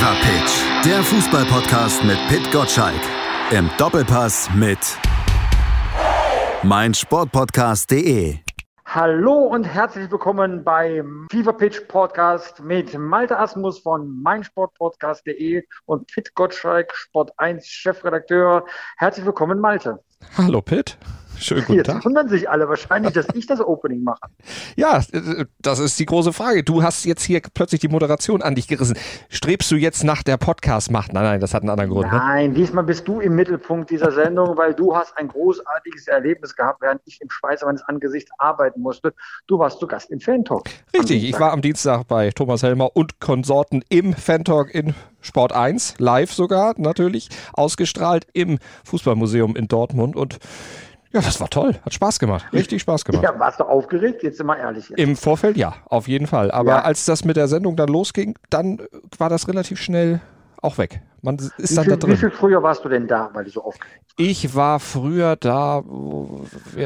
Fever Pitch, der Fußballpodcast mit Pit Gottschalk. Im Doppelpass mit meinsportpodcast.de. Hallo und herzlich willkommen beim Fever Pitch Podcast mit Malte Asmus von meinsportpodcast.de und Pit Gottschalk, Sport 1 Chefredakteur. Herzlich willkommen, Malte. Hallo, Pit. Schönen guten Jetzt Tag. wundern sich alle wahrscheinlich, dass ich das Opening mache. Ja, äh, das ist die große Frage. Du hast jetzt hier plötzlich die Moderation an dich gerissen. Strebst du jetzt nach der Podcast-Macht? Nein, nein, das hat einen anderen Grund. Ne? Nein, diesmal bist du im Mittelpunkt dieser Sendung, weil du hast ein großartiges Erlebnis gehabt, während ich im Schweiße meines Angesichts arbeiten musste. Du warst zu Gast im Fan-Talk. Richtig, ich war am Dienstag bei Thomas Helmer und Konsorten im Fan-Talk in Sport 1, live sogar natürlich, ausgestrahlt im Fußballmuseum in Dortmund und ja, das war toll, hat Spaß gemacht, richtig Spaß gemacht. Ja, warst du aufgeregt? Jetzt sind wir ehrlich. Jetzt. Im Vorfeld ja, auf jeden Fall. Aber Ja. als das mit der Sendung dann losging, dann war das relativ schnell auch weg. Man ist Wie dann da viel, wie drin. viel früher warst du denn da, weil du so aufgeregt Ich war früher da,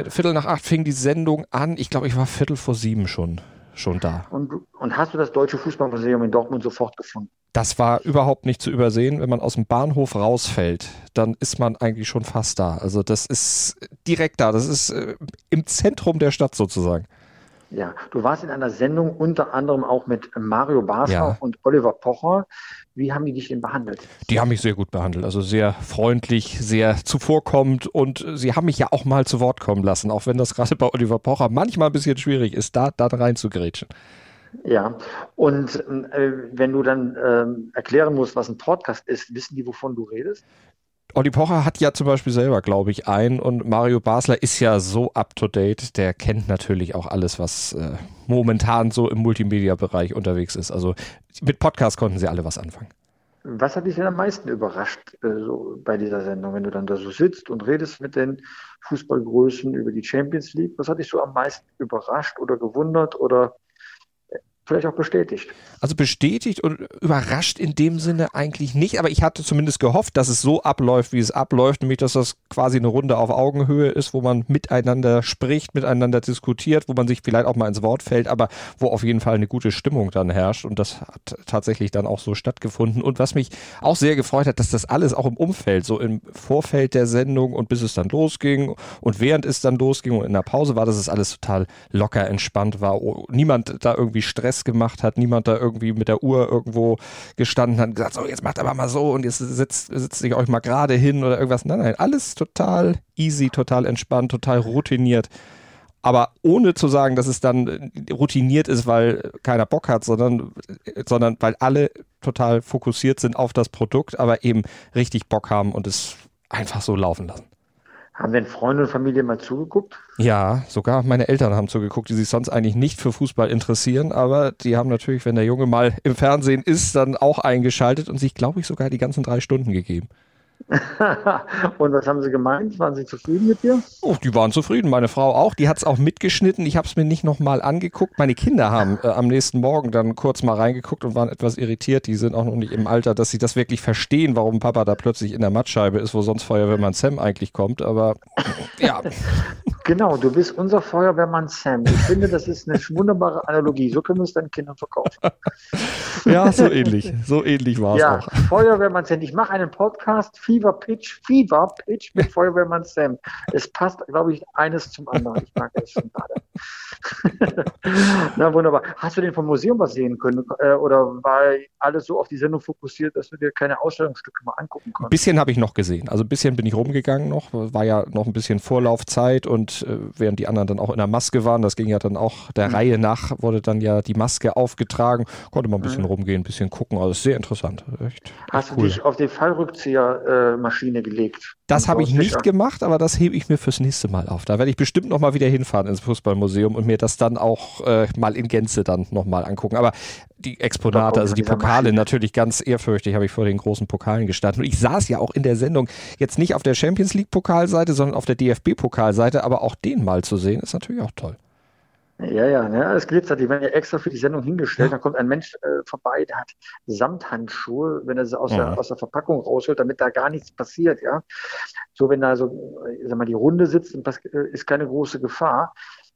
Viertel nach acht fing die Sendung an. Ich glaube, ich war Viertel vor sieben schon, schon da. Und, und hast du das Deutsche Fußballmuseum in Dortmund sofort gefunden? Das war überhaupt nicht zu übersehen. Wenn man aus dem Bahnhof rausfällt, dann ist man eigentlich schon fast da. Also das ist direkt da. Das ist äh, im Zentrum der Stadt sozusagen. Ja, du warst in einer Sendung unter anderem auch mit Mario Basler Ja. und Oliver Pocher. Wie haben die dich denn behandelt? Die haben mich sehr gut behandelt. Also sehr freundlich, sehr zuvorkommend und sie haben mich ja auch mal zu Wort kommen lassen, auch wenn das gerade bei Oliver Pocher manchmal ein bisschen schwierig ist, da dann reinzugrätschen. Ja, und äh, wenn du dann ähm, erklären musst, was ein Podcast ist, wissen die, wovon du redest? Olli Pocher hat ja zum Beispiel selber, glaube ich, einen und Mario Basler ist ja so up to date, der kennt natürlich auch alles, was äh, momentan so im Multimedia-Bereich unterwegs ist. Also mit Podcast konnten sie alle was anfangen. Was hat dich denn am meisten überrascht äh, so bei dieser Sendung, wenn du dann da so sitzt und redest mit den Fußballgrößen über die Champions League? Was hat dich so am meisten überrascht oder gewundert oder äh, vielleicht auch bestätigt? Also bestätigt und überrascht in dem Sinne eigentlich nicht, aber ich hatte zumindest gehofft, dass es so abläuft, wie es abläuft, nämlich dass das quasi eine Runde auf Augenhöhe ist, wo man miteinander spricht, miteinander diskutiert, wo man sich vielleicht auch mal ins Wort fällt, aber wo auf jeden Fall eine gute Stimmung dann herrscht. Und das hat tatsächlich dann auch so stattgefunden. Und was mich auch sehr gefreut hat, dass das alles auch im Umfeld, so im Vorfeld der Sendung und bis es dann losging und während es dann losging und in der Pause war, dass es alles total locker entspannt war, Oh, niemand da irgendwie Stress gemacht hat, niemand da irgendwie mit der Uhr irgendwo gestanden hat und gesagt, so jetzt macht aber mal so und jetzt setzt, setzt sich euch mal gerade hin oder irgendwas. Nein, nein, alles total easy, total entspannt, total routiniert. Aber ohne zu sagen, dass es dann routiniert ist, weil keiner Bock hat, sondern, sondern weil alle total fokussiert sind auf das Produkt, aber eben richtig Bock haben und es einfach so laufen lassen. Haben denn Freunde und Familie mal zugeguckt? Ja, sogar meine Eltern haben zugeguckt, die sich sonst eigentlich nicht für Fußball interessieren, aber die haben natürlich, wenn der Junge mal im Fernsehen ist, dann auch eingeschaltet und sich, glaube ich, sogar die ganzen drei Stunden gegeben. und was haben sie gemeint? Waren sie zufrieden mit dir? Oh, die waren zufrieden, meine Frau auch. Die hat es auch mitgeschnitten. Ich habe es mir nicht nochmal angeguckt. Meine Kinder haben äh, am nächsten Morgen dann kurz mal reingeguckt und waren etwas irritiert. Die sind auch noch nicht im Alter, dass sie das wirklich verstehen, warum Papa da plötzlich in der Mattscheibe ist, wo sonst Feuerwehrmann Sam eigentlich kommt. Aber ja, Genau, du bist unser Feuerwehrmann Sam. Ich finde, das ist eine wunderbare Analogie. So können wir es deinen Kindern verkaufen. ja, so ähnlich. So ähnlich war es Ja, auch. Feuerwehrmann Sam. Ich mache einen Podcast, Fever Pitch, Fever Pitch mit Feuerwehrmann Sam. Es passt, glaube ich, eines zum anderen. Ich mag es schon gerade. Na wunderbar. Hast du denn vom Museum was sehen können? Äh, Oder war alles so auf die Sendung fokussiert, dass du dir keine Ausstellungsstücke mal angucken Ein konntest? bisschen habe ich noch gesehen. Also ein bisschen bin ich rumgegangen noch. War ja noch ein bisschen Vorlaufzeit und äh, während die anderen dann auch in der Maske waren, das ging ja dann auch der Mhm. Reihe nach, wurde dann ja die Maske aufgetragen. Konnte man ein bisschen rumgehen, ein bisschen gucken. Also sehr interessant. Echt, Hast echt du dich auf die Fallrückziehermaschine gelegt? Das habe ich nicht gemacht, aber das hebe ich mir fürs nächste Mal auf. Da werde ich bestimmt noch mal wieder hinfahren ins Fußballmuseum und mir das dann auch äh, mal in Gänze dann noch mal angucken. Aber die Exponate, also die Pokale, natürlich ganz ehrfürchtig habe ich vor den großen Pokalen gestanden. Und ich saß ja auch in der Sendung jetzt nicht auf der Champions League Pokalseite, sondern auf der DFB Pokalseite. Aber auch den mal zu sehen, ist natürlich auch toll. Ja, ja, ja, es glitzert. Die werden ja extra für die Sendung hingestellt. Dann kommt ein Mensch äh, vorbei, der hat Samthandschuhe, wenn er sie aus, Mhm. der, aus der Verpackung rausholt, damit da gar nichts passiert, ja. So, wenn da so, äh, sag mal, die Runde sitzt, äh, ist keine große Gefahr.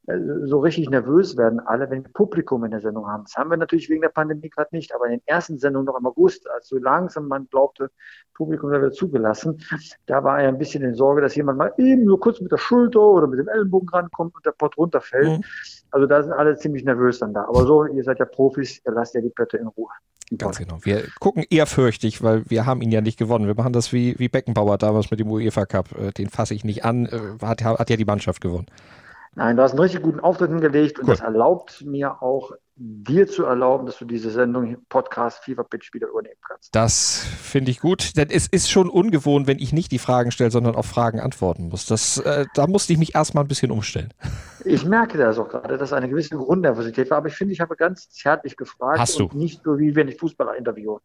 Äh, so richtig nervös werden alle, wenn wir Publikum in der Sendung haben. Das haben wir natürlich wegen der Pandemie gerade nicht, aber in den ersten Sendungen noch im August, als so langsam man glaubte, Publikum wird zugelassen, da war er ein bisschen in Sorge, dass jemand mal eben nur kurz mit der Schulter oder mit dem Ellenbogen rankommt und der Pott runterfällt. Mhm. Also da sind alle ziemlich nervös dann da. Aber so, ihr seid ja Profis, ihr lasst ja die Pötte in Ruhe. Ganz genau. Wir gucken ehrfürchtig, weil wir haben ihn ja nicht gewonnen. Wir machen das wie, wie Beckenbauer damals mit dem UEFA Cup. Äh, den fasse ich nicht an. Äh, hat, hat ja die Mannschaft gewonnen. Nein, du hast einen richtig guten Auftritt hingelegt und cool. das erlaubt mir auch dir zu erlauben, dass du diese Sendung Podcast Fever Pitch wieder übernehmen kannst. Das finde ich gut, denn es ist schon ungewohnt, wenn ich nicht die Fragen stelle, sondern auf Fragen antworten muss. Das, äh, da musste ich mich erstmal ein bisschen umstellen. Ich merke das auch gerade, dass eine gewisse Grundnervosität war, aber ich finde, ich habe ganz zärtlich gefragt Hast du? und nicht so wie wenn ich Fußballer interviewe.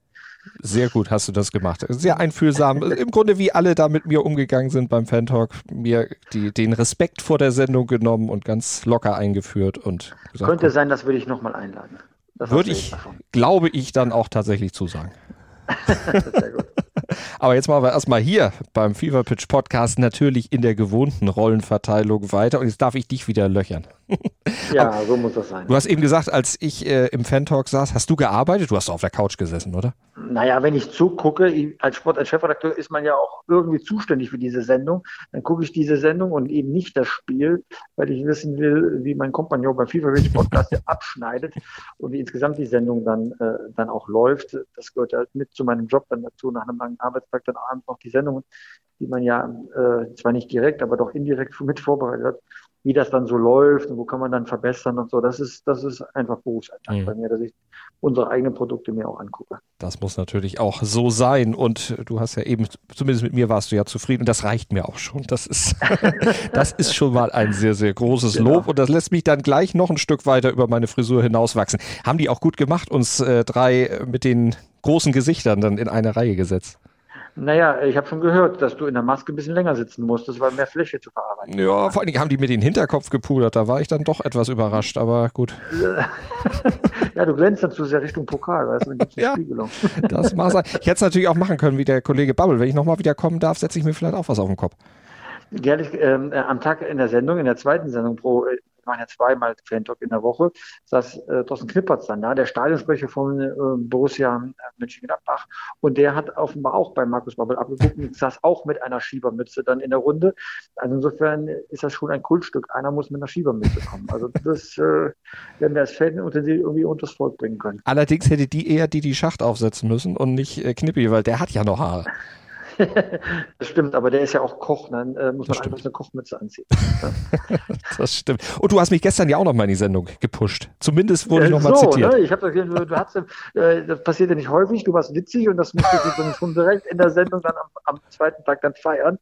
Sehr gut hast du das gemacht. Sehr einfühlsam. Im Grunde wie alle da mit mir umgegangen sind beim Fan-Talk. Mir die, den Respekt vor der Sendung genommen und ganz locker eingeführt und gesagt, Könnte sein, das würde ich nochmal einladen. Das würde ich, glaube ich, dann auch tatsächlich zusagen. Sehr gut. Aber jetzt machen wir erstmal hier beim Fever Pitch Podcast natürlich in der gewohnten Rollenverteilung weiter und jetzt darf ich dich wieder löchern. Ja, Aber so muss das sein. Du hast eben gesagt, als ich äh, im Fan-Talk saß, hast du gearbeitet? Du hast auf der Couch gesessen, oder? Naja, wenn ich zugucke, als Sport, als Chefredakteur ist man ja auch irgendwie zuständig für diese Sendung. Dann gucke ich diese Sendung und eben nicht das Spiel, weil ich wissen will, wie mein Kompagnon beim FIFA Pitch Podcast abschneidet und wie insgesamt die Sendung dann, äh, dann auch läuft. Das gehört halt mit zu meinem Job dann dazu, nach einem langen Arbeitstag dann abends noch die Sendungen, die man ja äh, zwar nicht direkt, aber doch indirekt mit vorbereitet hat, wie das dann so läuft und wo kann man dann verbessern und so. Das ist, das ist einfach Berufsalltag mhm. bei mir, dass ich unsere eigenen Produkte mir auch angucke. Das muss natürlich auch so sein. Und du hast ja eben, zumindest mit mir warst du ja zufrieden. Und das reicht mir auch schon. Das ist, das ist schon mal ein sehr, sehr großes genau. Lob. Und das lässt mich dann gleich noch ein Stück weiter über meine Frisur hinauswachsen. Haben die auch gut gemacht, uns äh, drei mit den großen Gesichtern dann in eine Reihe gesetzt. Naja, ich habe schon gehört, dass du in der Maske ein bisschen länger sitzen musstest, weil mehr Fläche zu verarbeiten. Ja, vor allen Dingen haben die mir den Hinterkopf gepudert. Da war ich dann doch etwas überrascht, aber gut. ja, du glänzt dazu sehr Richtung Pokal, weißt du, dann gibt's eine ja, Spiegelung. das mag sein. Ich hätte es natürlich auch machen können, wie der Kollege Bubble. Wenn ich nochmal wieder kommen darf, setze ich mir vielleicht auch was auf den Kopf. Gerlich, ähm, äh, am Tag in der Sendung, in der zweiten Sendung pro äh, wir machen ja zweimal Fan-Talk in der Woche, saß äh, Thorsten Knippertz dann da, der Stadionsprecher von äh, Borussia äh, Mönchengladbach. Und der hat offenbar auch bei Markus Babbel abgeguckt und saß auch mit einer Schiebermütze dann in der Runde. Also insofern ist das schon ein Kultstück. Einer muss mit einer Schiebermütze kommen. Also das äh, werden wir als Fan irgendwie unters Volk bringen können. Allerdings hätte die eher die die Schacht aufsetzen müssen und nicht äh, Knippi, weil der hat ja noch Haare. das stimmt, aber der ist ja auch Koch, dann äh, muss man einfach eine Kochmütze anziehen. das stimmt. Und du hast mich gestern ja auch noch mal in die Sendung gepusht. Zumindest wurde äh, ich noch mal so, zitiert. Ne? Ich habe das, du hast, äh, das passiert ja nicht häufig, du warst witzig und das musste ich schon direkt in der Sendung dann am, am, zweiten Tag dann feiern.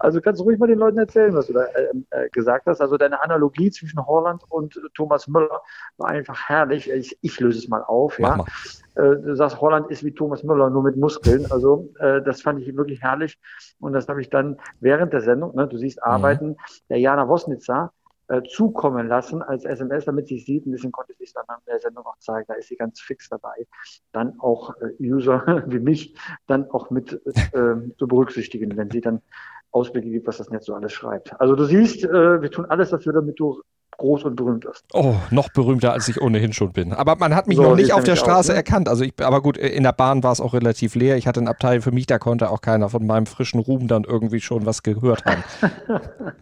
Also kannst du ruhig mal den Leuten erzählen, was du da äh, äh, gesagt hast. Also deine Analogie zwischen Holland und Thomas Müller war einfach herrlich. Ich, ich löse es mal auf. Mach ja. Mal. Äh, du sagst, Holland ist wie Thomas Müller, nur mit Muskeln. Also das fand ich wirklich herrlich. Und das habe ich dann während der Sendung, ne, du siehst mhm. Arbeiten, mhm. der Jana Wosnitzer äh, zukommen lassen als SMS, damit sie sieht. Ein bisschen konnte sie es dann an der Sendung auch zeigen. Da ist sie ganz fix dabei. Dann auch äh, User wie mich dann auch mit äh, zu berücksichtigen, wenn sie dann Ausblicke gibt, was das Netz so alles schreibt. Also du siehst, äh, wir tun alles dafür, damit du groß und berühmt ist. Oh, noch berühmter, als ich ohnehin schon bin. Aber man hat mich so, noch nicht auf der Straße aus, ne? erkannt. Also ich, aber gut, in der Bahn war es auch relativ leer. Ich hatte ein Abteil für mich, da konnte auch keiner von meinem frischen Ruhm dann irgendwie schon was gehört haben.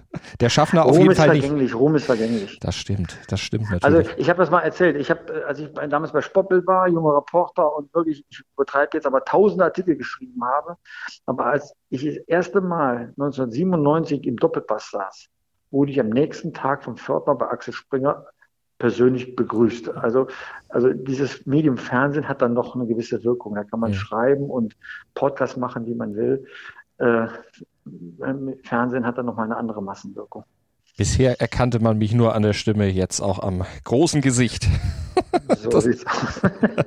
der Schaffner auf Ruhm jeden Fall nicht. Ruhm ist vergänglich, Ruhm ist vergänglich. Das stimmt, das stimmt natürlich. Also ich habe das mal erzählt. Ich habe, als ich damals bei Spoppel war, junger Reporter und wirklich, ich übertreibe jetzt, aber tausende Artikel geschrieben habe. Aber als ich das erste Mal 1997 im Doppelpass saß, wurde ich am nächsten Tag vom Pförtner bei Axel Springer persönlich begrüßt. Also, also dieses Medium Fernsehen hat dann noch eine gewisse Wirkung. Da kann man ja. schreiben und Podcast machen, wie man will. Äh, Fernsehen hat dann noch mal eine andere Massenwirkung. Bisher erkannte man mich nur an der Stimme, jetzt auch am großen Gesicht. So das, sieht's aus.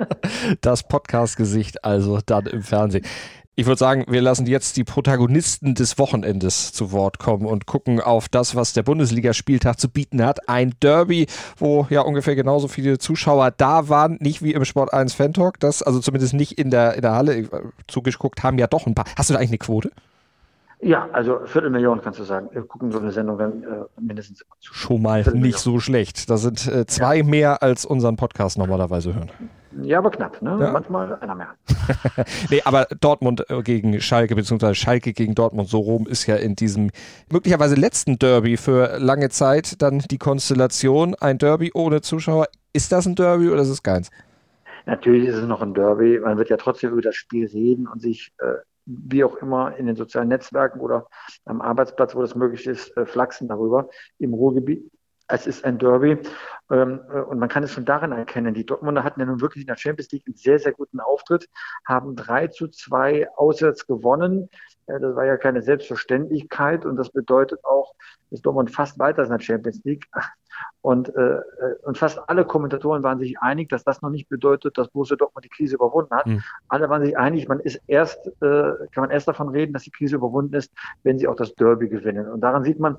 das Podcast-Gesicht, also dann im Fernsehen. Ich würde sagen, wir lassen jetzt die Protagonisten des Wochenendes zu Wort kommen und gucken auf das, was der Bundesligaspieltag zu bieten hat. Ein Derby, wo ja ungefähr genauso viele Zuschauer da waren, nicht wie im Sport 1 Fan Talk, das also zumindest nicht in der, in der Halle zugeguckt haben, ja doch ein paar. Hast du da eigentlich eine Quote? Ja, also Viertelmillion kannst du sagen. Wir gucken so eine Sendung dann äh, mindestens. Schon mal nicht so schlecht. Das sind äh, zwei ja. mehr, als unseren Podcast normalerweise hören. Ja, aber knapp, ne? Ja. Manchmal einer mehr. nee, aber Dortmund äh, gegen Schalke, beziehungsweise Schalke gegen Dortmund, so rum ist ja in diesem möglicherweise letzten Derby für lange Zeit dann die Konstellation. Ein Derby ohne Zuschauer. Ist das ein Derby oder ist es keins? Natürlich ist es noch ein Derby. Man wird ja trotzdem über das Spiel reden und sich äh, wie auch immer in den sozialen Netzwerken oder am Arbeitsplatz, wo das möglich ist, äh, flachsen darüber. Im Ruhrgebiet es ist ein Derby ähm, äh, und man kann es schon darin erkennen. Die Dortmunder hatten ja nun wirklich in der Champions League einen sehr, sehr guten Auftritt, haben 3 zu 2 auswärts gewonnen. Äh, das war ja keine Selbstverständlichkeit und das bedeutet auch, dass Dortmund fast weiter ist in der Champions League. Und, äh, und fast alle Kommentatoren waren sich einig, dass das noch nicht bedeutet, dass Borussia Dortmund die Krise überwunden hat. Mhm. Alle waren sich einig, man ist erst, äh, kann man erst davon reden, dass die Krise überwunden ist, wenn sie auch das Derby gewinnen. Und daran sieht man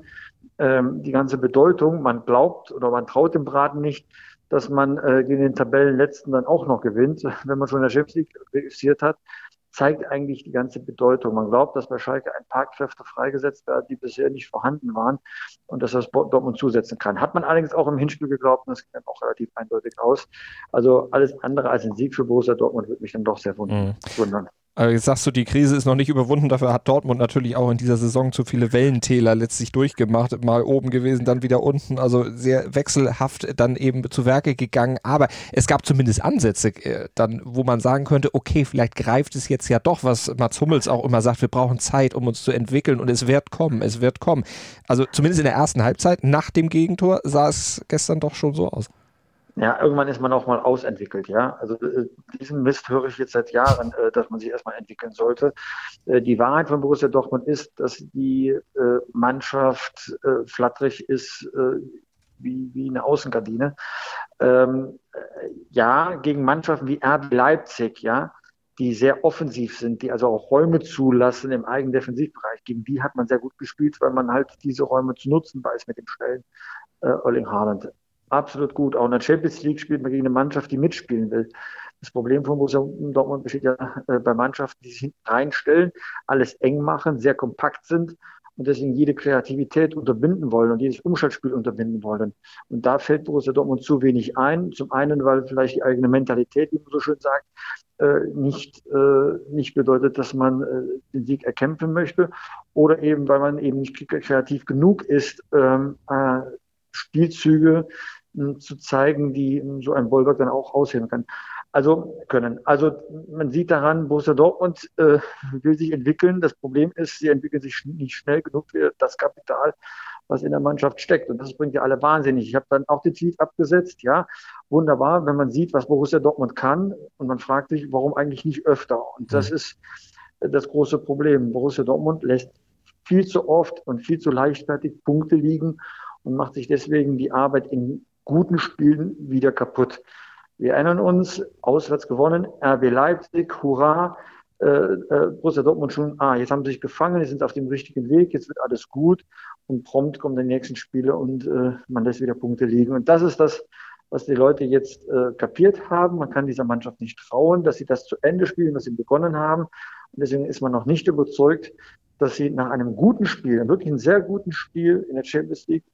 ähm, die ganze Bedeutung. Man glaubt oder man traut dem Braten nicht, dass man äh, gegen den Tabellenletzten dann auch noch gewinnt, wenn man schon in der Champions League registriert hat zeigt eigentlich die ganze Bedeutung. Man glaubt, dass bei Schalke ein paar Kräfte freigesetzt werden, die bisher nicht vorhanden waren und dass das Dortmund zusetzen kann. Hat man allerdings auch im Hinspiel geglaubt und das ging dann auch relativ eindeutig aus. Also alles andere als ein Sieg für Borussia Dortmund würde mich dann doch sehr wundern. Mhm. Aber jetzt sagst du, die Krise ist noch nicht überwunden. Dafür hat Dortmund natürlich auch in dieser Saison zu viele Wellentäler letztlich durchgemacht. Mal oben gewesen, dann wieder unten. Also sehr wechselhaft dann eben zu Werke gegangen. Aber es gab zumindest Ansätze, äh, dann, wo man sagen könnte, okay, vielleicht greift es jetzt ja doch, was Mats Hummels auch immer sagt. Wir brauchen Zeit, um uns zu entwickeln und es wird kommen, es wird kommen. Also zumindest in der ersten Halbzeit nach dem Gegentor sah es gestern doch schon so aus. Ja, irgendwann ist man auch mal ausentwickelt, ja. Also äh, diesen Mist höre ich jetzt seit Jahren, äh, dass man sich erstmal entwickeln sollte. Äh, die Wahrheit von Borussia Dortmund ist, dass die äh, Mannschaft äh, flatterig ist äh, wie, wie eine Außengardine. Ähm, äh, ja, gegen Mannschaften wie RB Leipzig, ja, die sehr offensiv sind, die also auch Räume zulassen im eigenen Defensivbereich. Gegen die hat man sehr gut gespielt, weil man halt diese Räume zu nutzen weiß mit dem schnellen äh, Erling Haaland absolut gut. Auch in der Champions League spielt man gegen eine Mannschaft, die mitspielen will. Das Problem von Borussia Dortmund besteht ja äh, bei Mannschaften, die sich hinten reinstellen, alles eng machen, sehr kompakt sind und deswegen jede Kreativität unterbinden wollen und jedes Umschaltspiel unterbinden wollen. Und da fällt Borussia Dortmund zu wenig ein. Zum einen, weil vielleicht die eigene Mentalität, wie man so schön sagt, äh, nicht, äh, nicht bedeutet, dass man den Sieg erkämpfen möchte oder eben, weil man eben nicht kreativ genug ist, ähm, Spielzüge zu zeigen, die so ein Bollwerk dann auch ausheben kann. Also können. Also man sieht daran, Borussia Dortmund äh, will sich entwickeln. Das Problem ist, sie entwickeln sich nicht schnell genug für das Kapital, was in der Mannschaft steckt. Und das bringt ja alle wahnsinnig. Ich habe dann auch den Tweet abgesetzt. Ja, wunderbar, wenn man sieht, was Borussia Dortmund kann und man fragt sich, warum eigentlich nicht öfter. Und das mhm. ist das große Problem. Borussia Dortmund lässt viel zu oft und viel zu leichtfertig Punkte liegen und macht sich deswegen die Arbeit in guten Spielen wieder kaputt. Wir erinnern uns, auswärts gewonnen, RB Leipzig, hurra, äh, äh, Borussia Dortmund schon, ah, jetzt haben sie sich gefangen, jetzt sind auf dem richtigen Weg, jetzt wird alles gut und prompt kommen die nächsten Spiele und äh, man lässt wieder Punkte liegen. Und das ist das, was die Leute jetzt äh, kapiert haben. Man kann dieser Mannschaft nicht trauen, dass sie das zu Ende spielen, was sie begonnen haben. Und deswegen ist man noch nicht überzeugt, dass sie nach einem guten Spiel, wirklich einem sehr guten Spiel in der Champions League,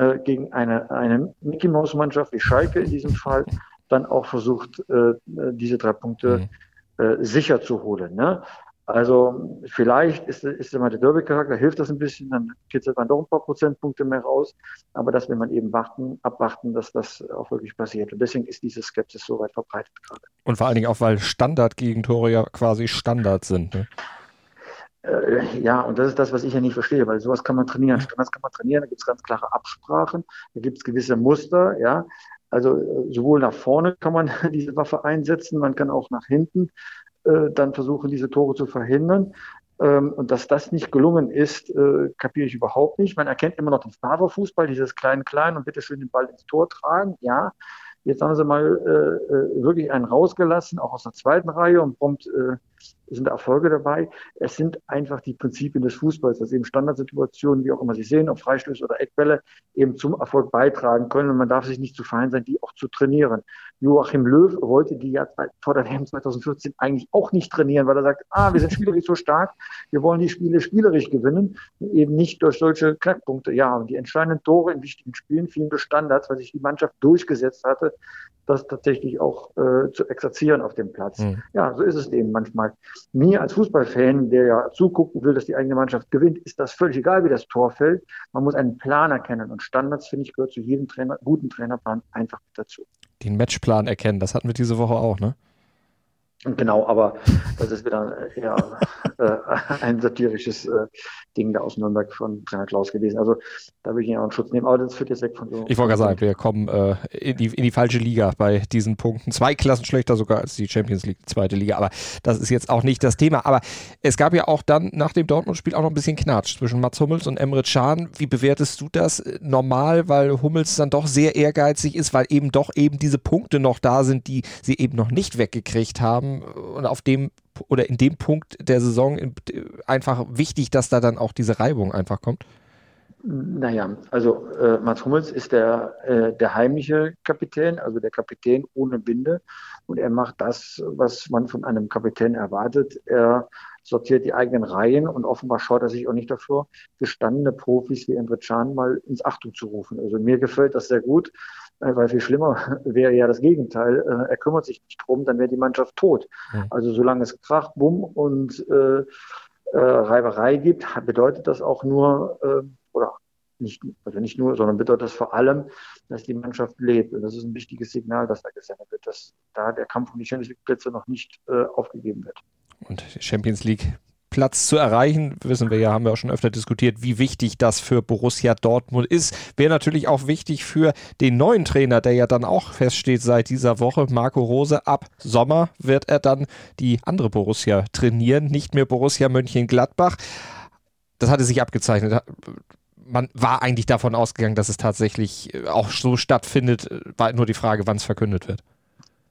äh, gegen eine, eine Mickey Mouse Mannschaft wie Schalke in diesem Fall dann auch versucht, äh, diese drei Punkte mhm. äh, sicher zu holen. Ne? Also vielleicht ist, ist immer der Derby-Charakter, hilft das ein bisschen, dann kitzelt man doch ein paar Prozentpunkte mehr raus. Aber das will man eben warten, abwarten, dass das auch wirklich passiert. Und deswegen ist diese Skepsis so weit verbreitet gerade. Und vor allen Dingen auch, weil Standard-Gegentore ja quasi Standard sind. Ne? Äh, ja, und das ist das, was ich ja nicht verstehe, weil sowas kann man trainieren. Standards kann man trainieren, da gibt es ganz klare Absprachen, da gibt es gewisse Muster, ja. Also äh, sowohl nach vorne kann man diese Waffe einsetzen, man kann auch nach hinten äh, dann versuchen, diese Tore zu verhindern. Ähm, und dass das nicht gelungen ist, äh, kapiere ich überhaupt nicht. Man erkennt immer noch den Favre-Fußball, dieses klein-klein und bitte schön den Ball ins Tor tragen, ja. Jetzt haben sie mal äh, äh, wirklich einen rausgelassen, auch aus der zweiten Reihe und prompt äh, sind Erfolge dabei. Es sind einfach die Prinzipien des Fußballs, dass eben Standardsituationen, wie auch immer sie sehen, ob Freistöße oder Eckbälle, eben zum Erfolg beitragen können. Und man darf sich nicht zu fein sein, die auch zu trainieren. Joachim Löw wollte die ja vor der WM 2014 eigentlich auch nicht trainieren, weil er sagt, ah, wir sind spielerisch so stark, wir wollen die Spiele spielerisch gewinnen, eben nicht durch solche Knackpunkte. Ja, und die entscheidenden Tore in wichtigen Spielen fielen durch Standards, weil sich die Mannschaft durchgesetzt hatte, das tatsächlich auch äh, zu exerzieren auf dem Platz. Mhm. Ja, so ist es eben manchmal. Mir als Fußballfan, der ja zugucken will, dass die eigene Mannschaft gewinnt, ist das völlig egal, wie das Tor fällt. Man muss einen Plan erkennen und Standards, finde ich, gehört zu jedem Trainer, guten Trainerplan einfach dazu. Den Matchplan erkennen, das hatten wir diese Woche auch, ne? Genau, aber das ist wieder eher äh, ein satirisches äh, Ding da aus Nürnberg von Trainer Klaus gewesen. Also da würde ich ihn auch einen Schutz nehmen, aber das führt jetzt weg von so. Ich wollte gerade sagen, wir kommen äh, in, die, in die falsche Liga bei diesen Punkten. Zwei Klassen schlechter sogar als die Champions League, zweite Liga, aber das ist jetzt auch nicht das Thema. Aber es gab ja auch dann nach dem Dortmund-Spiel auch noch ein bisschen Knatsch zwischen Mats Hummels und Emre Can. Wie bewertest du das normal, weil Hummels dann doch sehr ehrgeizig ist, weil eben doch eben diese Punkte noch da sind, die sie eben noch nicht weggekriegt haben und auf dem oder in dem Punkt der Saison einfach wichtig, dass da dann auch diese Reibung einfach kommt? Naja, also äh, Mats Hummels ist der, äh, der heimliche Kapitän, also der Kapitän ohne Binde. Und er macht das, was man von einem Kapitän erwartet. Er sortiert die eigenen Reihen und offenbar schaut er sich auch nicht davor, gestandene Profis wie Emre Can mal ins Achtung zu rufen. Also mir gefällt das sehr gut. Äh, weil viel schlimmer wäre ja das Gegenteil. Äh, er kümmert sich nicht drum, dann wäre die Mannschaft tot. Mhm. Also solange es Krach, Bumm und äh, äh, Reiberei gibt, bedeutet das auch nur, äh, oder nicht, also nicht nur, sondern bedeutet das vor allem, dass die Mannschaft lebt. Und das ist ein wichtiges Signal, dass da gesendet wird, dass da der Kampf um die Champions League Plätze noch nicht äh, aufgegeben wird. Und Champions League Platz zu erreichen. Wissen wir ja, haben wir auch schon öfter diskutiert, wie wichtig das für Borussia Dortmund ist. Wäre natürlich auch wichtig für den neuen Trainer, der ja dann auch feststeht seit dieser Woche, Marco Rose. Ab Sommer wird er dann die andere Borussia trainieren, nicht mehr Borussia Mönchengladbach. Das hatte sich abgezeichnet. Man war eigentlich davon ausgegangen, dass es tatsächlich auch so stattfindet. War nur die Frage, wann es verkündet wird.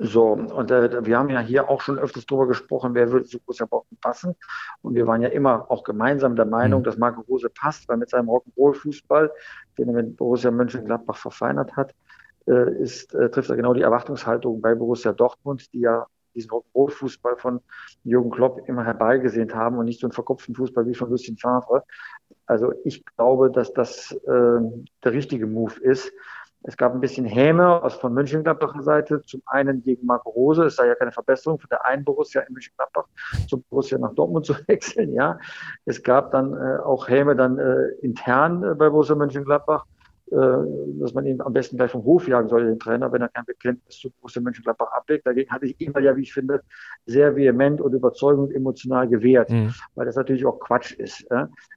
So, und äh, wir haben ja hier auch schon öfters darüber gesprochen, wer würde zu Borussia Dortmund passen. Und wir waren ja immer auch gemeinsam der Meinung, mhm. dass Marco Rose passt, weil mit seinem Rock'n'Roll-Fußball, den er mit Borussia Mönchengladbach verfeinert hat, äh, ist, äh, trifft er genau die Erwartungshaltung bei Borussia Dortmund, die ja diesen Rock'n'Roll-Fußball von Jürgen Klopp immer herbeigesehnt haben und nicht so einen verkopften Fußball wie von Lucien Favre. Also ich glaube, dass das äh, der richtige Move ist. Es gab ein bisschen Häme aus von Mönchengladbacher Seite. Zum einen gegen Marco Rose. Es sei ja keine Verbesserung von der einen Borussia in Mönchengladbach zum Borussia nach Dortmund zu wechseln. Ja, es gab dann äh, auch Häme dann äh, intern äh, bei Borussia Mönchengladbach. Äh, dass man ihn am besten gleich vom Hof jagen soll, den Trainer, wenn er kein Bekenntnis zu Borussia Mönchengladbach ablegt. Dagegen hatte ich immer ja, wie ich finde, sehr vehement und überzeugend emotional gewehrt, mhm. weil das natürlich auch Quatsch ist.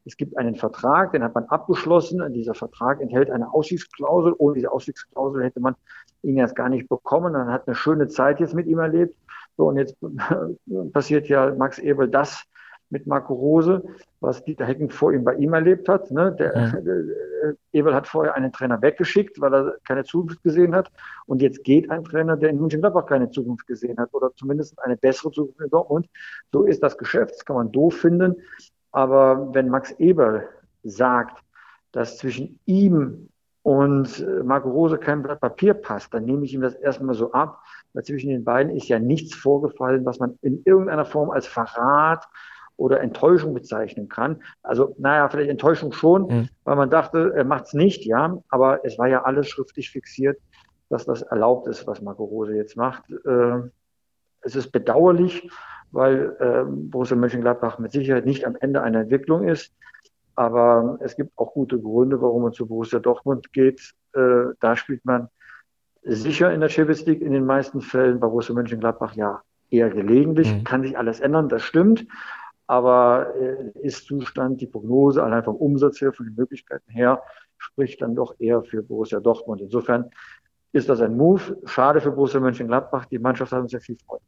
Es gibt einen Vertrag, den hat man abgeschlossen. Dieser Vertrag enthält eine Ausstiegsklausel. Ohne diese Ausstiegsklausel hätte man ihn jetzt gar nicht bekommen. Man hat eine schöne Zeit jetzt mit ihm erlebt. So, und jetzt passiert ja Max Ebel das, mit Marco Rose, was Dieter Hecken vor ihm bei ihm erlebt hat. Ne? Der, ja. Ebel hat vorher einen Trainer weggeschickt, weil er keine Zukunft gesehen hat. Und jetzt geht ein Trainer, der in München-Gladbach keine Zukunft gesehen hat oder zumindest eine bessere Zukunft in Dortmund. So ist das Geschäft, das kann man doof finden. Aber wenn Max Eberl sagt, dass zwischen ihm und Marco Rose kein Blatt Papier passt, dann nehme ich ihm das erstmal so ab, weil zwischen den beiden ist ja nichts vorgefallen, was man in irgendeiner Form als Verrat oder Enttäuschung bezeichnen kann. Also, naja, vielleicht Enttäuschung schon, mhm. weil man dachte, er macht es nicht, ja, aber es war ja alles schriftlich fixiert, dass das erlaubt ist, was Marco Rose jetzt macht. Äh, es ist bedauerlich, weil äh, Borussia Mönchengladbach mit Sicherheit nicht am Ende einer Entwicklung ist. Aber es gibt auch gute Gründe, warum man zu Borussia Dortmund geht. Äh, da spielt man sicher in der Champions League in den meisten Fällen. Bei Borussia Mönchengladbach ja eher gelegentlich. Mhm. Kann sich alles ändern, das stimmt aber äh, Ist-Zustand, die Prognose allein vom Umsatz her, von den Möglichkeiten her, spricht dann doch eher für Borussia Dortmund. Insofern ist das ein Move. Schade für Borussia Mönchengladbach. Die Mannschaft hat uns sehr viel Freude.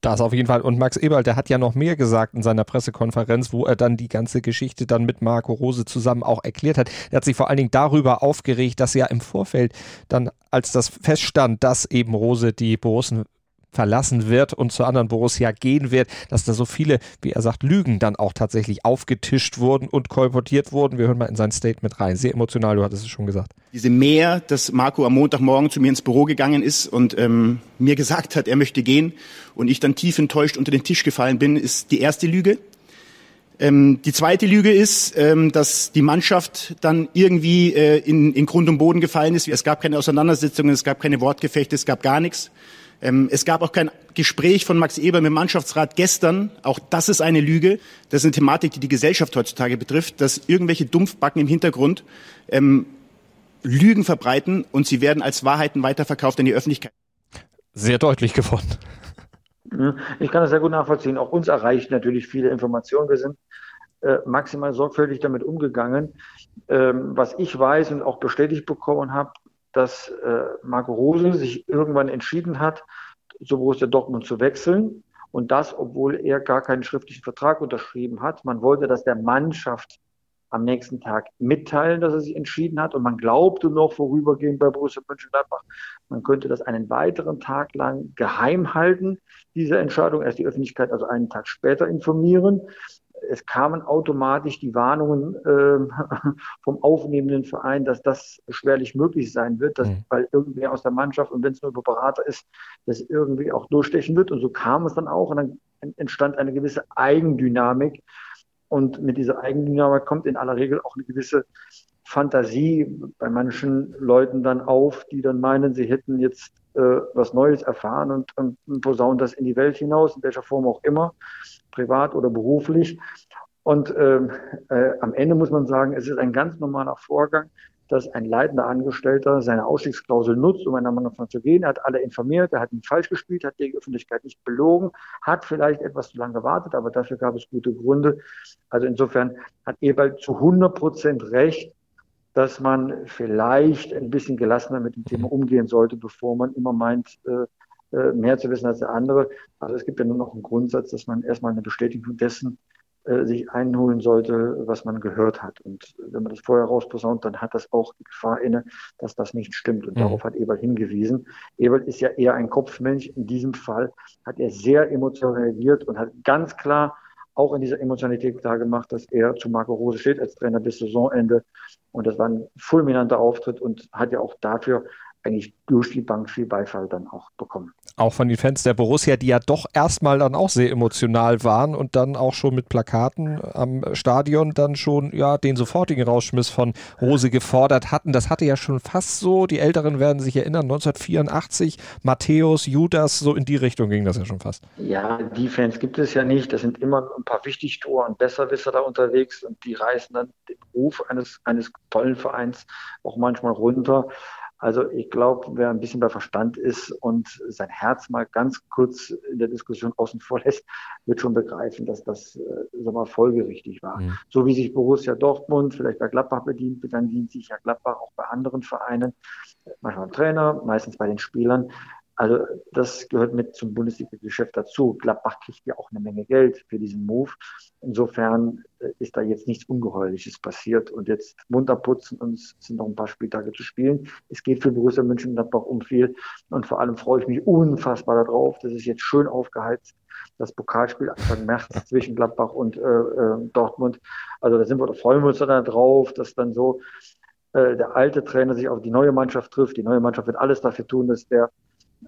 Das auf jeden Fall. Und Max Eberl, der hat ja noch mehr gesagt in seiner Pressekonferenz, wo er dann die ganze Geschichte dann mit Marco Rose zusammen auch erklärt hat. Er hat sich vor allen Dingen darüber aufgeregt, dass ja im Vorfeld dann, als das feststand, dass eben Rose die Borussen verlassen wird und zu anderen Borussia gehen wird, dass da so viele, wie er sagt, Lügen dann auch tatsächlich aufgetischt wurden und kolportiert wurden. Wir hören mal in sein Statement rein. Sehr emotional, du hattest es schon gesagt. Diese Mehr, dass Marco am Montagmorgen zu mir ins Büro gegangen ist und ähm, mir gesagt hat, er möchte gehen und ich dann tief enttäuscht unter den Tisch gefallen bin, ist die erste Lüge. Ähm, die zweite Lüge ist, ähm, dass die Mannschaft dann irgendwie äh, in, in Grund und Boden gefallen ist. Es gab keine Auseinandersetzungen, es gab keine Wortgefechte, es gab gar nichts. Ähm, es gab auch kein Gespräch von Max Eber mit dem Mannschaftsrat gestern. Auch das ist eine Lüge. Das ist eine Thematik, die die Gesellschaft heutzutage betrifft, dass irgendwelche Dumpfbacken im Hintergrund ähm, Lügen verbreiten und sie werden als Wahrheiten weiterverkauft in die Öffentlichkeit. Sehr deutlich geworden. Ich kann das sehr gut nachvollziehen. Auch uns erreicht natürlich viele Informationen. Wir sind äh, maximal sorgfältig damit umgegangen. Ähm, was ich weiß und auch bestätigt bekommen habe, dass äh, Marco Rose sich irgendwann entschieden hat, zu Borussia Dortmund zu wechseln. Und das, obwohl er gar keinen schriftlichen Vertrag unterschrieben hat. Man wollte das der Mannschaft am nächsten Tag mitteilen, dass er sich entschieden hat. Und man glaubte noch vorübergehend bei Borussia Mönchengladbach, man könnte das einen weiteren Tag lang geheim halten, diese Entscheidung, erst die Öffentlichkeit also einen Tag später informieren. Es kamen automatisch die Warnungen äh, vom aufnehmenden Verein, dass das schwerlich möglich sein wird, dass, mhm. weil irgendwer aus der Mannschaft und wenn es nur über Berater ist, das irgendwie auch durchstechen wird. Und so kam es dann auch und dann entstand eine gewisse Eigendynamik, und mit dieser Eigendynamik kommt in aller Regel auch eine gewisse Fantasie bei manchen Leuten dann auf, die dann meinen, sie hätten jetzt äh, was Neues erfahren und, und, und posaunen das in die Welt hinaus, in welcher Form auch immer, privat oder beruflich. Und ähm, äh, am Ende muss man sagen, es ist ein ganz normaler Vorgang, dass ein leitender Angestellter seine Ausstiegsklausel nutzt, um einem anderen zu gehen. Er hat alle informiert, er hat nicht falsch gespielt, hat die Öffentlichkeit nicht belogen, hat vielleicht etwas zu lange gewartet, aber dafür gab es gute Gründe. Also insofern hat Ewald zu 100 Prozent recht, dass man vielleicht ein bisschen gelassener mit dem Thema umgehen sollte, bevor man immer meint, äh, äh, mehr zu wissen als der andere. Also es gibt ja nur noch einen Grundsatz, dass man erstmal eine Bestätigung dessen äh, sich einholen sollte, was man gehört hat. Und wenn man das vorher rausposaunt, dann hat das auch die Gefahr inne, dass das nicht stimmt. Und mhm. darauf hat Eberl hingewiesen. Eberl ist ja eher ein Kopfmensch. In diesem Fall hat er sehr emotional reagiert und hat ganz klar auch in dieser Emotionalität klar gemacht, dass er zu Marco Rose steht als Trainer bis Saisonende. Und das war ein fulminanter Auftritt und hat ja auch dafür eigentlich durch die Bank viel Beifall dann auch bekommen. Auch von den Fans der Borussia, die ja doch erstmal dann auch sehr emotional waren und dann auch schon mit Plakaten am Stadion dann schon ja den sofortigen Rausschmiss von Rose gefordert hatten. Das hatte ja schon fast so, die Älteren werden sich erinnern, 1984, Matthäus, Judas, so in die Richtung ging das ja schon fast. Ja, die Fans gibt es ja nicht. Das sind immer ein paar Wichtigtour und Besserwisser da unterwegs und die reißen dann den Ruf eines, eines tollen Vereins auch manchmal runter. Also ich glaube, wer ein bisschen bei Verstand ist und sein Herz mal ganz kurz in der Diskussion außen vor lässt, wird schon begreifen, dass das äh, mal, folgerichtig war. Mhm. So wie sich Borussia Dortmund vielleicht bei Gladbach bedient, dann dient sich ja Gladbach auch bei anderen Vereinen, manchmal beim Trainer, meistens bei den Spielern. Also das gehört mit zum Bundesliga-Geschäft dazu. Gladbach kriegt ja auch eine Menge Geld für diesen Move. Insofern äh, ist da jetzt nichts Ungeheuerliches passiert. Und jetzt munter putzen und es sind noch ein paar Spieltage zu spielen. Es geht für Borussia Mönchengladbach um viel. Und vor allem freue ich mich unfassbar darauf. Das ist jetzt schön aufgeheizt. Das Pokalspiel Anfang März zwischen Gladbach und äh, äh, Dortmund. Also da sind wir, da freuen wir uns dann drauf, dass dann so äh, der alte Trainer sich auf die neue Mannschaft trifft. Die neue Mannschaft wird alles dafür tun, dass der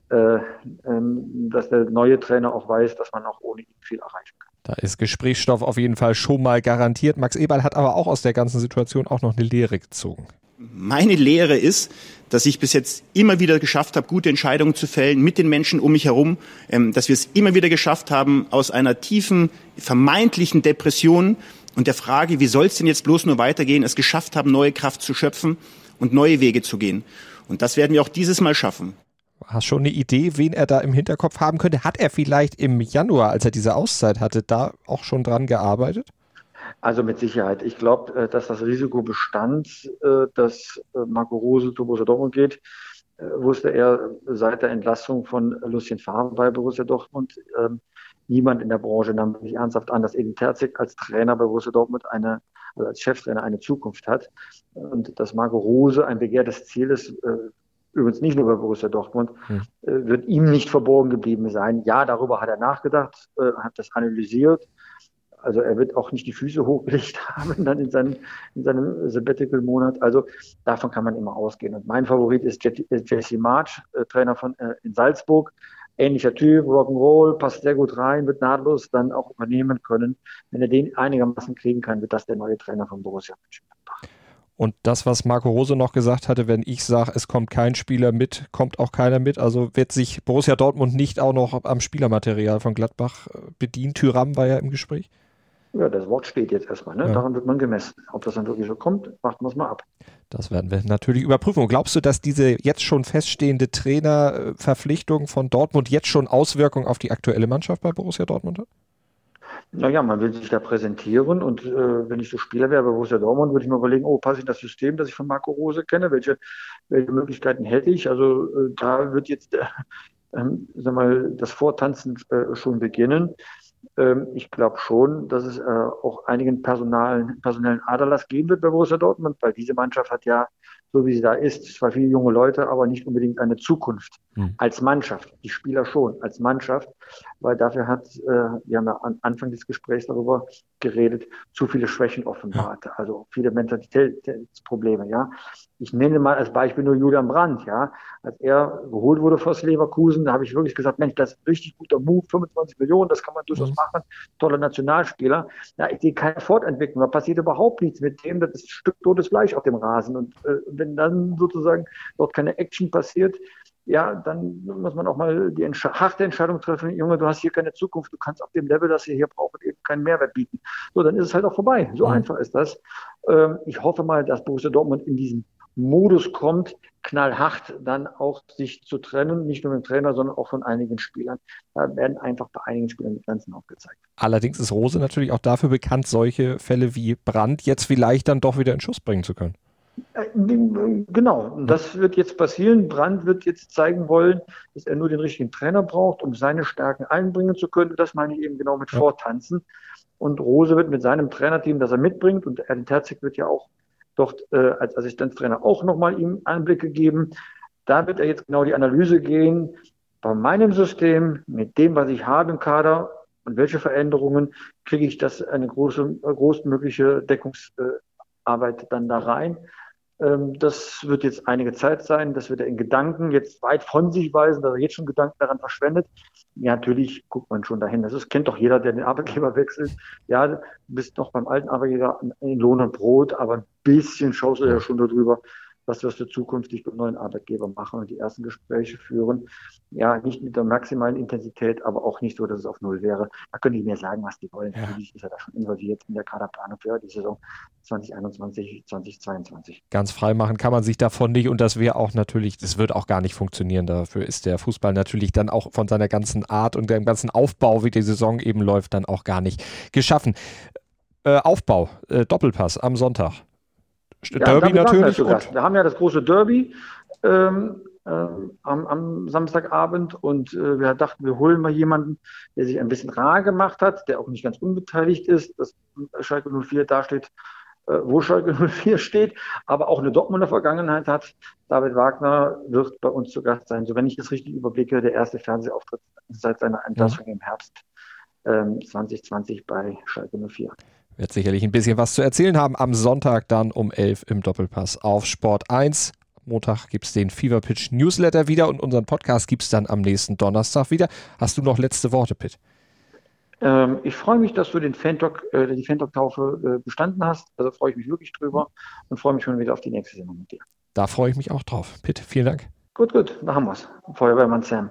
dass der neue Trainer auch weiß, dass man auch ohne ihn viel erreichen kann. Da ist Gesprächsstoff auf jeden Fall schon mal garantiert. Max Eberl hat aber auch aus der ganzen Situation auch noch eine Lehre gezogen. Meine Lehre ist, dass ich bis jetzt immer wieder geschafft habe, gute Entscheidungen zu fällen mit den Menschen um mich herum, ähm, dass wir es immer wieder geschafft haben, aus einer tiefen, vermeintlichen Depression und der Frage, wie soll es denn jetzt bloß nur weitergehen, es geschafft haben, neue Kraft zu schöpfen und neue Wege zu gehen. Und das werden wir auch dieses Mal schaffen. Hast schon eine Idee, wen er da im Hinterkopf haben könnte? Hat er vielleicht im Januar, als er diese Auszeit hatte, da auch schon dran gearbeitet? Also mit Sicherheit. Ich glaube, äh, dass das Risiko bestand, äh, dass äh, Marco Rose zu Borussia Dortmund geht, wusste er seit der Entlassung von Lucien Favre bei Borussia Dortmund. Ähm, niemand in der Branche nahm sich ernsthaft an, dass Edin Terzic als Trainer bei Borussia Dortmund eine, also als Cheftrainer eine Zukunft hat und dass Marco Rose ein begehrtes Ziel ist, übrigens nicht nur bei Borussia Dortmund, hm. äh, wird ihm nicht verborgen geblieben sein. Ja, darüber hat er nachgedacht, äh, hat das analysiert. Also er wird auch nicht die Füße hochgelegt haben dann in seinem, in seinem Sabbatical-Monat. Also davon kann man immer ausgehen. Und mein Favorit ist Jesse March, äh, Trainer von äh, in Salzburg. Ähnlicher Typ, Rock'n'Roll, passt sehr gut rein, wird nahtlos dann auch übernehmen können. Wenn er den einigermaßen kriegen kann, wird das der neue Trainer von Borussia Mönchengladbach. Und das, was Marco Rose noch gesagt hatte, wenn ich sage, es kommt kein Spieler mit, kommt auch keiner mit. Also wird sich Borussia Dortmund nicht auch noch am Spielermaterial von Gladbach äh, bedienen. Tyram war ja im Gespräch. Ja, das Wort steht jetzt erstmal. Ne? Ja. Daran wird man gemessen. Ob das dann wirklich so kommt, warten wir es mal ab. Das werden wir natürlich überprüfen. Und glaubst du, dass diese jetzt schon feststehende Trainerverpflichtung von Dortmund jetzt schon Auswirkungen auf die aktuelle Mannschaft bei Borussia Dortmund hat? Naja, man will sich da präsentieren und äh, wenn ich so Spieler wäre bei Borussia Dortmund, würde ich mir überlegen, oh, passe ich das System, das ich von Marco Rose kenne, welche, welche Möglichkeiten hätte ich? Also äh, da wird jetzt äh, ähm, sag mal, das Vortanzen äh, schon beginnen. Ähm, ich glaube schon, dass es äh, auch einigen personalen, personellen Aderlass geben wird bei Borussia Dortmund, weil diese Mannschaft hat ja so wie sie da ist. Zwar viele junge Leute, aber nicht unbedingt eine Zukunft mhm. als Mannschaft. Die Spieler schon als Mannschaft, weil dafür hat, äh, wir haben ja am Anfang des Gesprächs darüber geredet, zu viele Schwächen offenbart, ja. also viele Mentalitätsprobleme. Ja, ich nenne mal als Beispiel nur Julian Brandt. Ja, als er geholt wurde vor Leverkusen, da habe ich wirklich gesagt, Mensch, das ist ein richtig guter Move, 25 Millionen, das kann man durchaus mhm. machen, toller Nationalspieler. Ja, ich sehe keine Fortentwicklung, da passiert überhaupt nichts mit dem, das ist ein Stück totes Fleisch auf dem Rasen und äh, wenn dann sozusagen dort keine Action passiert, ja, dann muss man auch mal die Entsch harte Entscheidung treffen, Junge, du hast hier keine Zukunft, du kannst auf dem Level, das ihr hier braucht, eben keinen Mehrwert bieten. So, dann ist es halt auch vorbei. So mhm. einfach ist das. Ähm, ich hoffe mal, dass Borussia Dortmund in diesen Modus kommt, knallhart dann auch sich zu trennen, nicht nur mit dem Trainer, sondern auch von einigen Spielern. Da werden einfach bei einigen Spielern die Grenzen aufgezeigt. Allerdings ist Rose natürlich auch dafür bekannt, solche Fälle wie Brand jetzt vielleicht dann doch wieder in Schuss bringen zu können. Äh, genau, das wird jetzt passieren. Brandt wird jetzt zeigen wollen, dass er nur den richtigen Trainer braucht, um seine Stärken einbringen zu können. Das meine ich eben genau mit ja. Vortanzen. Und Rose wird mit seinem Trainerteam, das er mitbringt, und Erwin Terzig wird ja auch dort äh, als Assistenztrainer auch nochmal ihm Einblicke geben. Da wird er jetzt genau die Analyse gehen, bei meinem System, mit dem, was ich habe im Kader und welche Veränderungen kriege ich das eine große, großmögliche Deckungsarbeit dann da rein. Ähm, das wird jetzt einige Zeit sein. Das wird er in Gedanken jetzt weit von sich weisen, dass er jetzt schon Gedanken daran verschwendet. Ja, natürlich guckt man schon dahin. Das ist, kennt doch jeder, der den Arbeitgeber wechselt. Ja, du bist noch beim alten Arbeitgeber in Lohn und Brot, aber ein bisschen schaust du ja schon darüber, was wirst du zukünftig mit neuen Arbeitgeber machen und die ersten Gespräche führen. Ja, nicht mit der maximalen Intensität, aber auch nicht so, dass es auf Null wäre. Da können die mir sagen, was die wollen. Ja. Natürlich ist er da schon involviert in der Kaderplanung für die Saison 2021, 2022. Ganz frei machen kann man sich davon nicht und das wäre auch natürlich, das wird auch gar nicht funktionieren. Dafür ist der Fußball natürlich dann auch von seiner ganzen Art und dem ganzen Aufbau, wie die Saison eben läuft, dann auch gar nicht geschaffen. Äh, Aufbau, äh, Doppelpass am Sonntag. Derby natürlich. Wir, wir haben ja das große Derby ähm, äh, am, am, Samstagabend und äh, wir dachten, wir holen mal jemanden, der sich ein bisschen rar gemacht hat, der auch nicht ganz unbeteiligt ist, dass Schalke 04 dasteht, äh, wo Schalke 04 steht, aber auch eine Dortmunder Vergangenheit hat. David Wagner wird bei uns zu Gast sein. So, wenn ich das richtig überblicke, der erste Fernsehauftritt seit seiner Entlassung ja. im Herbst ähm, 2020 bei Schalke 04 wird sicherlich ein bisschen was zu erzählen haben. Am Sonntag dann um 11 im Doppelpass auf Sport 1. Montag gibt es den Fever Pitch Newsletter wieder und unseren Podcast gibt es dann am nächsten Donnerstag wieder. Hast du noch letzte Worte, Pitt? Ähm, ich freue mich, dass du den Fantalk, äh, die Fantalk-Taufe äh, bestanden hast. Also freue ich mich wirklich drüber und freue mich schon wieder auf die nächste Sendung mit dir. Da freue ich mich auch drauf. Pitt, vielen Dank. Gut, gut, da haben wir es. Feuerwehrmann Sam.